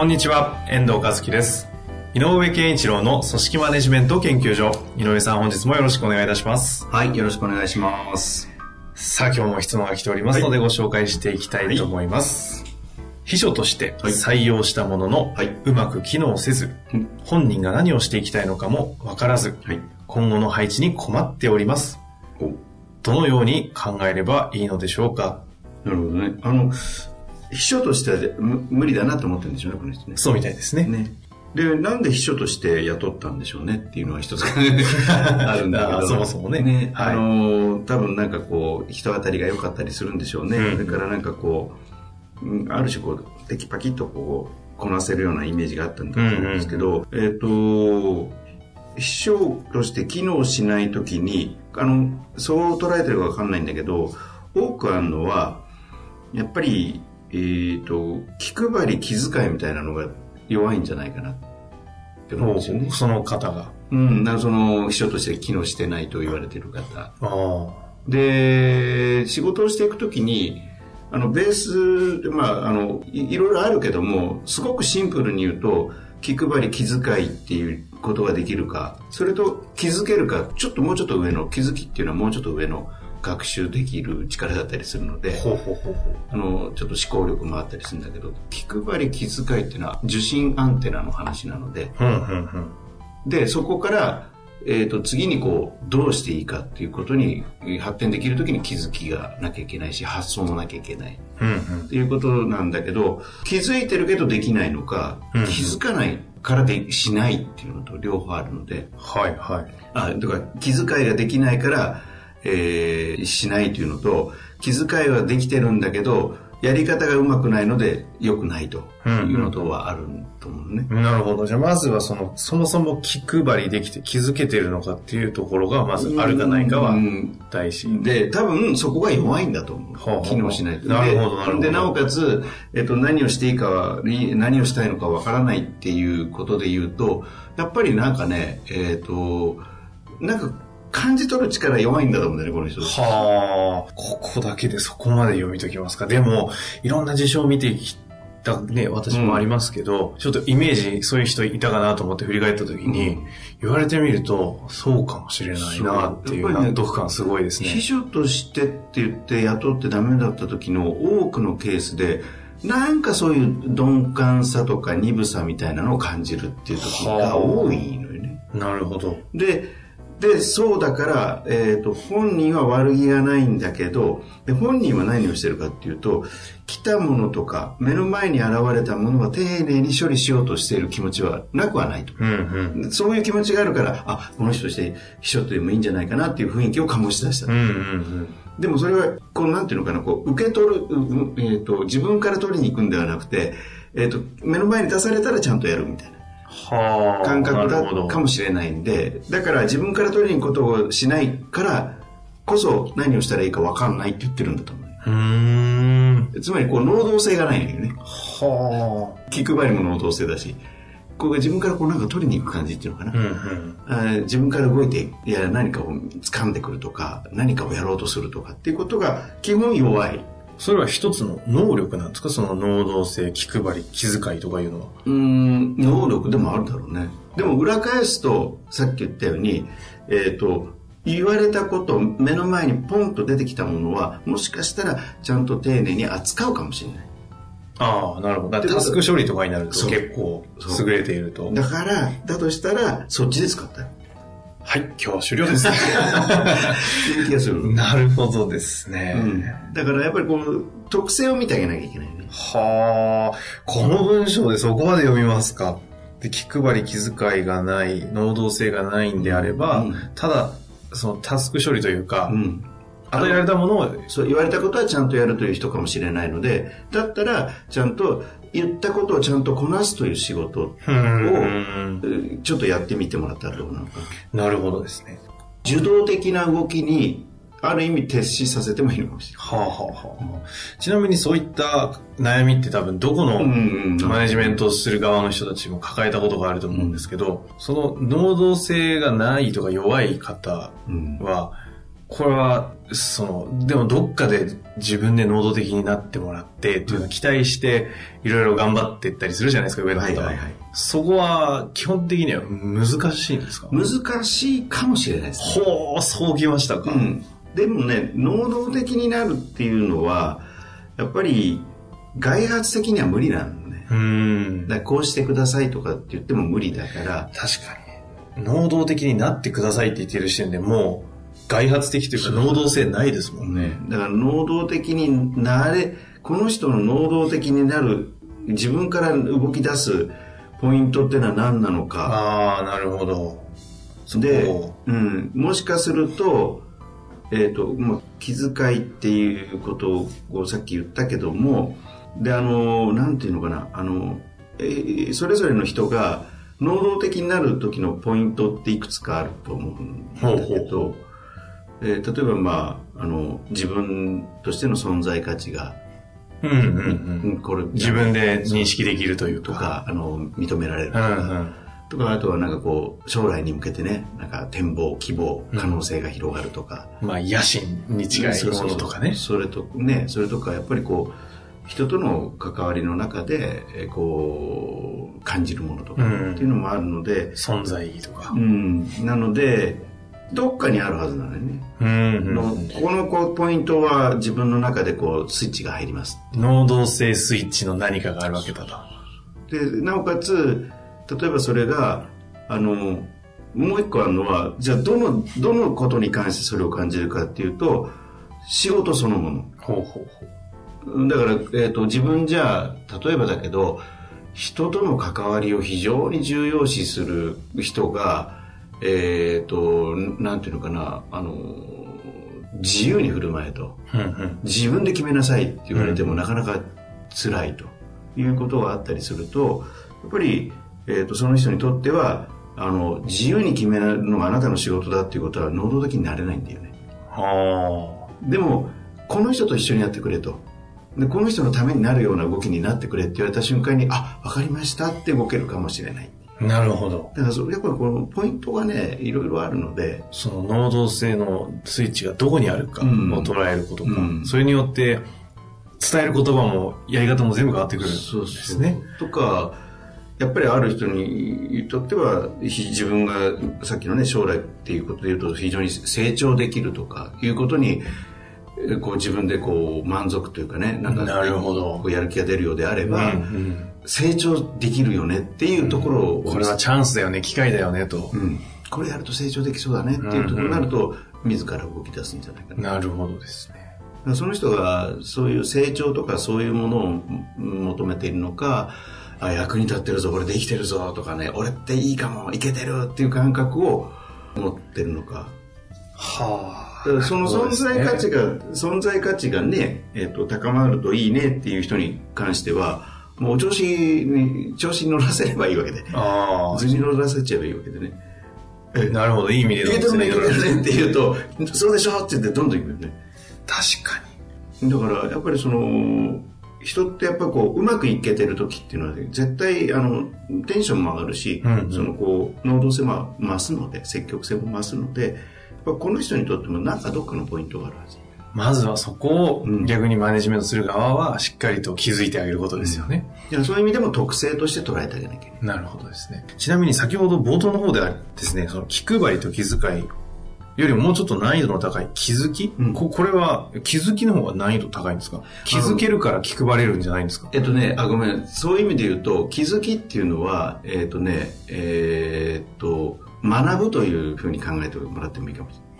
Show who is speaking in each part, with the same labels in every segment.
Speaker 1: こんにちは、遠藤和樹です。井上健一郎の組織マネジメント研究所。井上さん、本日もよろしくお願いいたします。
Speaker 2: はい、よろしくお願いします。
Speaker 1: さあ、今日も質問が来ておりますので、ご紹介していきたいと思います。秘書として
Speaker 2: はい
Speaker 1: 採用したものの、
Speaker 2: はいう
Speaker 1: まく機能せず、
Speaker 2: うん
Speaker 1: 本人が何をしていきたいのかもわからず、
Speaker 2: はい。
Speaker 1: 今後の配置に困っております。
Speaker 2: お
Speaker 1: どのように考えればいいのでしょうか？
Speaker 2: なるほどね。あの、秘書としてはむ無理だなと思ってるんでしょうね、この人ね。
Speaker 1: そうみたいですね。
Speaker 2: ね。で、なんで秘書として雇ったんでしょうねっていうのは一つ あるんだけど。
Speaker 1: そもそもねはい
Speaker 2: あのー、多分なんかこう、人当たりが良かったりするんでしょうね。
Speaker 1: うん
Speaker 2: だからなんかこう、うんある種こう、テキパキッとこう、こなせるようなイメージがあったんだと思うんですけど、えっ、と、秘書として機能しないときに、あの、そう捉えてるかわかんないんだけど、多くあるのは、やっぱり、えっ、と、気配り、気遣いみたいなのが弱いんじゃないかなって思うんですよね。
Speaker 1: その方が。
Speaker 2: うん、だからその秘書として機能してないと言われてる方。で、仕事をしていくときに、あの、ベースで、まあ、あのい、いろいろあるけども、すごくシンプルに言うと、気配り、気遣いっていうことができるか、それと気づけるか、ちょっともうちょっと上の、気づきっていうのはもうちょっと上の学習できる力だったりするので。あの、ちょっと思考力もあったりするんだけど、気配り、気遣いっていうのは受信アンテナの話なので。で、そこから、えっ、と、次にこう、どうしていいかっていうことにえー発展できるときに気づきがなきゃいけないし、発想もなきゃいけない。っていうことなんだけど、気づいてるけどできないのか、
Speaker 1: うん
Speaker 2: 気づかないからでしないっていうのと両方あるので、
Speaker 1: はいはい。
Speaker 2: あ、だから気遣いができないから、えーしないというのと、気遣いはできてるんだけど、やり方がうまくないので良くないというのとはあると思うね。
Speaker 1: なるほど。じゃあまずはその、そもそも気配りできて気づけてるのかっていうところが、まずあるかないかは
Speaker 2: うん
Speaker 1: 大事。
Speaker 2: で、多分そこが弱いんだと思う。
Speaker 1: ほうほうほう
Speaker 2: 機能しないと。
Speaker 1: なるほどなるほど
Speaker 2: で、でなおかつ、えっと、何をしていいかは、い何をしたいのかわからないっていうことで言うと、やっぱりなんかね、えっと、なんか感じ取る力弱いんだと思うんだよね、この人。
Speaker 1: はあ、ここだけでそこまで読み解きますか。でも、いろんな事象を見てきたね、私もありますけど、ちょっとイメージ、そういう人いたかなと思って振り返った時に、言われてみると、そうかもしれないなっていう納得感すごいですね。
Speaker 2: 秘書としてって言って雇ってダメだった時の多くのケースで、なんかそういう鈍感さとか鈍さみたいなのを感じるっていう時が多いのよね。
Speaker 1: なるほど。
Speaker 2: で、で、そうだから、えっ、と、本人は悪気がないんだけど、で、本人は何をしてるかっていうと、来たものとか、目の前に現れたものは丁寧に処理しようとしている気持ちはなくはないと。
Speaker 1: うんうん。
Speaker 2: そういう気持ちがあるから、あ、この人として秘書とでもいいんじゃないかなっていう雰囲気を醸し出した。
Speaker 1: うんうんうん。
Speaker 2: でもそれは、こう、なんていうのかな、こう、受け取る、えっ、と、自分から取りに行くんではなくて、えっ、と、目の前に出されたらちゃんとやるみたいな。
Speaker 1: はあ。
Speaker 2: 感覚だかもしれないんで、だから自分から取りに行くことをしないからこそ何をしたらいいか分かんないって言ってるんだと思う。
Speaker 1: うーん。
Speaker 2: つまりこう能動性がないんだよね。
Speaker 1: は
Speaker 2: 気配りも能動性だし、こう自分からこうなんか取りに行く感じっていうのかな。
Speaker 1: あ。うんうん。
Speaker 2: 自分から動いて、いや何かを掴んでくるとか、何かをやろうとするとかっていうことが基本弱い。
Speaker 1: それは一つの能力なんですか？その能動性、気配り、気遣いとかいうのは。
Speaker 2: うーん、能力でもあるだろうね。でも裏返すと、さっき言ったように、えっ、と、言われたこと、目の前にポンと出てきたものは、もしかしたらちゃんと丁寧に扱うかもしれない。
Speaker 1: ああ、なるほど。タスク処理とかになると結構優れていると。
Speaker 2: だから、だとしたら、そっちで使った。
Speaker 1: はい、今日は終了です。なるほどですね。
Speaker 2: うん。だからやっぱりこう、特性を見てあげなきゃいけないね。
Speaker 1: はあ、この文章でそこまで読みますか。で、気配り、気遣いがない、能動性がないんであれば、
Speaker 2: うん
Speaker 1: ただ、そのタスク処理というか、
Speaker 2: うん。
Speaker 1: 与えられたものを、
Speaker 2: そう言われたことはちゃんとやるという人かもしれないので、だったら、ちゃんと、言ったことをちゃんとこなすという仕事を、
Speaker 1: うん
Speaker 2: ちょっとやってみてもらったらどうなのか。
Speaker 1: なるほどですね。
Speaker 2: 受動的な動きに、ある意味徹しさせてもいいのかもしれない。
Speaker 1: はあはあはあ。ちなみにそういった悩みって多分どこのマネジメントをする側の人たちも抱えたことがあると思うんですけど、その能動性がないとか弱い方
Speaker 2: うん
Speaker 1: は、これは、その、でもどっかで自分で能動的になってもらってっていうのを期待して、いろいろ頑張っていったりするじゃないですか、上の方は。
Speaker 2: はいはいはい。
Speaker 1: そこは基本的には難しいんですか？
Speaker 2: 難しいかもしれないですね。
Speaker 1: ほう、そうきましたか。
Speaker 2: うん。でもね、能動的になるっていうのは、やっぱり外発的には無理なのね。
Speaker 1: うん。
Speaker 2: だこうしてくださいとかって言っても無理だから、
Speaker 1: 確かに。能動的になってくださいって言ってる時点でもう、外発的というか能動性ないですもんね。
Speaker 2: だから能動的になれ、この人の能動的になる、自分から動き出すポイントっていうのは何なのか。
Speaker 1: ああ、なるほど。
Speaker 2: で
Speaker 1: そ、
Speaker 2: うん、もしかすると、えっ、と、まあ、気遣いっていうことをさっき言ったけども、で、あの、なんていうのかな、あの、えーそれぞれの人が能動的になる時のポイントっていくつかあると思うんだけど、
Speaker 1: ほうほ
Speaker 2: えー例えばまあ、あの、自分としての存在価値が、
Speaker 1: うんうんう。
Speaker 2: うんんこれ、
Speaker 1: 自分で認識できるというか。
Speaker 2: とか、あの、認められると
Speaker 1: うんう
Speaker 2: か、
Speaker 1: ん。
Speaker 2: とか、あとはなんかこう、将来に向けてね、なんか展望、希望、可能性が広がるとか、
Speaker 1: まあ、野心に近いものとかね。
Speaker 2: それとね、それとか、やっぱりこう、人との関わりの中で、えーこう、感じるものとか
Speaker 1: うん
Speaker 2: っていうのもあるので、
Speaker 1: 存在意義とか
Speaker 2: う。ん、なので、どっかにあるはずなのよね。
Speaker 1: うんうん
Speaker 2: のこのこうポイントは自分の中でこうスイッチが入ります。
Speaker 1: 能動性スイッチの何かがあるわけだと。
Speaker 2: で、なおかつ、例えばそれが、あの、もう一個あるのは、じゃあどの、どのことに関してそれを感じるかっていうと、仕事そのもの。
Speaker 1: ほうほうほう。
Speaker 2: だから、えっ、と、自分じゃあ、例えばだけど、人との関わりを非常に重要視する人が、えっ、と、なんていうのかな、あの、自由に振る舞えと。
Speaker 1: うんうん。
Speaker 2: 自分で決めなさいって言われてもなかなか辛いということがあったりすると、やっぱり、えー、とその人にとっては、あの、自由に決めるのがあなたの仕事だっていうことは能動的になれないんだよね。
Speaker 1: は
Speaker 2: でも、この人と一緒にやってくれと。で、この人のためになるような動きになってくれって言われた瞬間に、あ、わかりましたって動けるかもしれない。
Speaker 1: あ。なるほど。
Speaker 2: だからそ、やっぱりこのポイントがね、いろいろあるので、
Speaker 1: その能動性のスイッチがどこにあるかを
Speaker 2: うん
Speaker 1: 捉えることか、
Speaker 2: うん
Speaker 1: それによって伝える言葉もやり方も全部変わってくるんですね。
Speaker 2: とか、やっぱりある人にとっては、ひ自分がさっきのね、将来っていうことで言うと非常に成長できるとかいうことに、えこう自分でこう満足というかね、なんか
Speaker 1: なるほど
Speaker 2: こうやる気が出るようであれ
Speaker 1: うん
Speaker 2: ば、
Speaker 1: うん
Speaker 2: 成長できるよねっていうところを、
Speaker 1: これはチャンスだよね、機会だよねと
Speaker 2: う。ん、これやると成長できそうだねっていうところになると、自ら動き出すんじゃないかな。
Speaker 1: なるほどですね。
Speaker 2: その人がそういう成長とかそういうものを求めているのか、あ役に立ってるぞ、俺できてるぞとかね、俺っていいかも、いけてるっていう感覚を持ってるのか。
Speaker 1: は
Speaker 2: その存在価値が、存在価値がね、えっ、と、高まるといいねっていう人に関しては、もう調子に、調子に乗らせればいいわけで。
Speaker 1: あ
Speaker 2: 図に乗らせちゃえばいいわけでね。
Speaker 1: なるほど、いい意味で
Speaker 2: いけてるね、いけて
Speaker 1: 確
Speaker 2: るねって言うと、そうでしょって言ってどんどんいくよね。
Speaker 1: か
Speaker 2: だからやっぱりその人ってやっぱこううまくいけてる時っていうのは絶対あのテンションも上がるし、
Speaker 1: うんうん
Speaker 2: そのこう能動性も増すので積極性も増すのでこの人にとってもなんかどっかのポイントがあるはず
Speaker 1: に。まずはそこを
Speaker 2: うん
Speaker 1: 逆にマネジメントする側はしっかりと気づいてあげることですよね。
Speaker 2: いやそういう意味でも特性として捉えてあげなきゃいけない
Speaker 1: なるほどですね。ちなみに先ほど冒頭の方ではですね、その気配りと気遣いよりももうちょっと難易度の高い気づき、
Speaker 2: うん
Speaker 1: ここれは気づきの方が難易度高いんですか？気づけるから気配れるんじゃないんですか？
Speaker 2: えっとね、あ、ごめん。そういう意味で言うと、気づきっていうのは、えっとね、えー学ぶというふうに考えてもらってもいいかもしれない。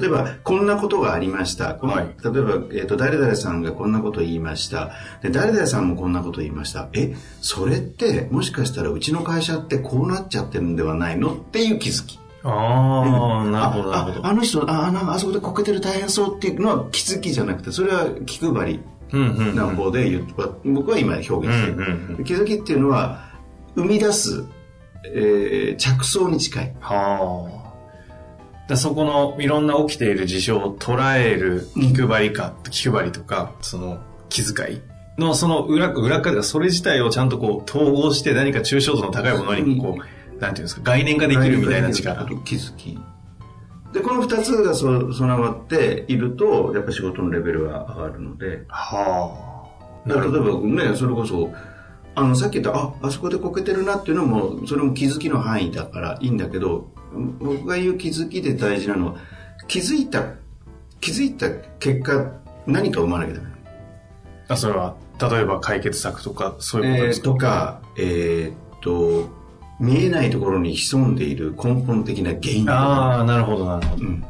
Speaker 2: 例えば、こんなことがありました。この
Speaker 1: はい
Speaker 2: 例えば、えっ、と、誰々さんがこんなことを言いました。で、誰々さんもこんなことを言いました。え、それって、もしかしたらうちの会社ってこうなっちゃってるんではないのっていう気づき。
Speaker 1: ああ、なるほど、なるほど。
Speaker 2: あの人、あ、なんかあそこでこけてる大変そうっていうのは気づきじゃなくて、それは気配りな方で言う、僕は今表現してる、気づきっていうのは生み出す、えー、着想に近い
Speaker 1: はあだそこのいろんな起きている事象を捉える気配りか、うん、気配りとか、その気遣いのその裏、裏側でそれ自体をちゃんとこう統合して何か抽象度の高いものにこう、うん、なんていうんですか、概念化できるみたいな力。
Speaker 2: 気づき。で、この二つがそ備わっていると、やっぱ仕事のレベルが上がるので。はあ。例えばね、それこそ、あの、さっき言った、あ、あそこでこけてるなっていうのも、それも気づきの範囲だからいいんだけど、僕が言う気づきで大事なのは、気づいた、気づいた結果、何か生まなきゃダメ。
Speaker 1: あ、それは、例えば解決策とか、そういうことですか、
Speaker 2: えー、とか、えー、っと、見えないところに潜んでいる根本的な原因
Speaker 1: ああ、なるほど、なるほど。うん、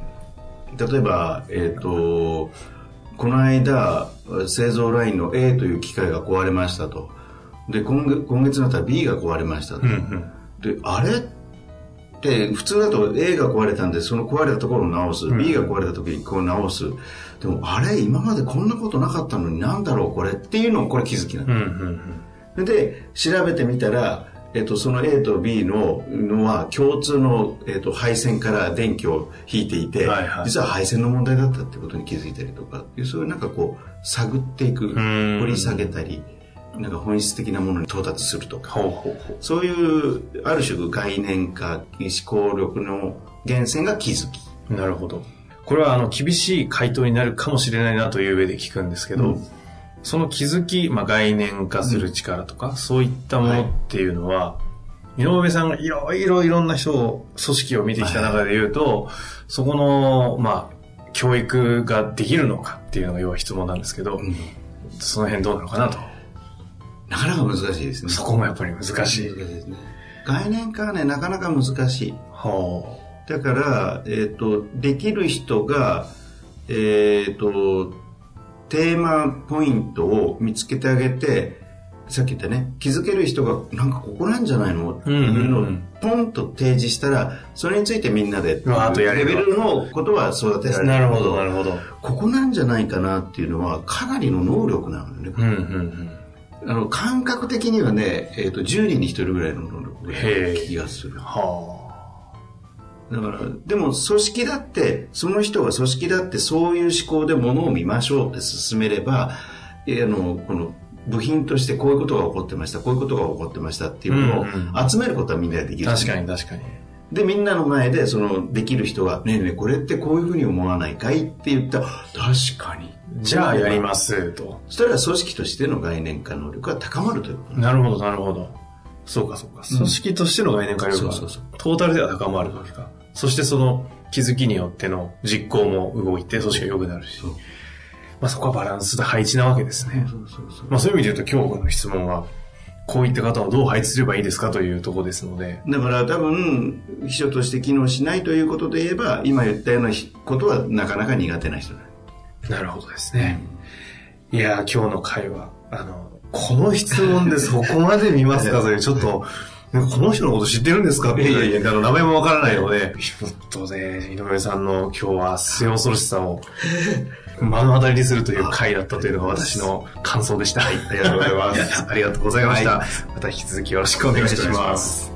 Speaker 2: 例えば、えー、っと、この間、製造ラインの A という機械が壊れましたと。で、今月今月になったら B が壊れましたと。うんうん、で、あれって普通だと A が壊れたんでその壊れたところを直す、うん、B が壊れた時にこう直す。でもあれ今までこんなことなかったのになんだろうこれっていうのをこれ気づきなんだ、うんうんうん、で調べてみたらえっと、その A と B ののは共通の、えっと、配線から電気を引いていて、はいはい、実は配線の問題だったってことに気づいたりとかそういうなんかこう探っていく掘り下げたりなんか本質的なものに到達するとか、そういうある種概念化思考力の源泉が気づき。
Speaker 1: なるほど。これはあの厳しい回答になるかもしれないなという上で聞くんですけど、うん、その気づき、まあ、概念化する力とか、うん、そういったものっていうのは、はい、井上さんがいろいろいろんな人を組織を見てきた中で言うと、はい、そこのまあ教育ができるのかっていうのが要は質問なんですけど、うん、その辺どうなのかなと。
Speaker 2: なかなか難しいですね。
Speaker 1: そこもやっぱり難しい。難しい
Speaker 2: ですね。概念化はね、なかなか難しい。はあ、だから、えっ、ー、と、できる人が、えっ、ー、と、テーマポイントを見つけてあげて、さっき言ったね、気づける人が、なんかここなんじゃないのっていうのを、ポンと提示したら、それについてみんなで、レベルのことは育てられる。
Speaker 1: なるほど、なるほど。
Speaker 2: ここなんじゃないかなっていうのは、かなりの能力なのよね。うんうんうんあの感覚的にはね、えーと、10人に1人ぐらいの能力気がする。はあ、だから、でも組織だって、その人が組織だってそういう思考でものを見ましょうって進めれば、えー、あの、この部品としてこういうことが起こってました、こういうことが起こってましたっていうのを集めることはみんなでできる、
Speaker 1: 確かに確かに。
Speaker 2: で、みんなの前で、その、できる人が、ねえねえ、これってこういうふうに思わないかいって言ったら、確かに。
Speaker 1: じゃあやりますと。
Speaker 2: そしたら組織としての概念化能力が高まるということ
Speaker 1: なるほど、なるほど。そうか、そうか。組織としての概念化力が、トータルでは高まるわけか。そしてその気づきによっての実行も動いて、組織が良くなるし。まあそこはバランスで配置なわけですね。まあそういう意味で言うと今日の質問は、こういった方をどう配置すればいいですかというところですので。
Speaker 2: だから多分、秘書として機能しないということで言えば、今言ったようなことはなかなか苦手な人だ。
Speaker 1: なるほどですね。いや今日の会話、あの、この質問でそこ まで見ますかという、ちょっと、この人のこと知ってるんですかっていう、あの、名前もわからないので、ちょっとね、井上さんの今日は末恐ろしさを 目の当たりにするという回だったというのが私の感想でした。はい、ありがとうございます。ありがとうございました。また引き続きよろしくお願いします。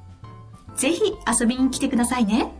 Speaker 3: ぜひ遊びに来てくださいね。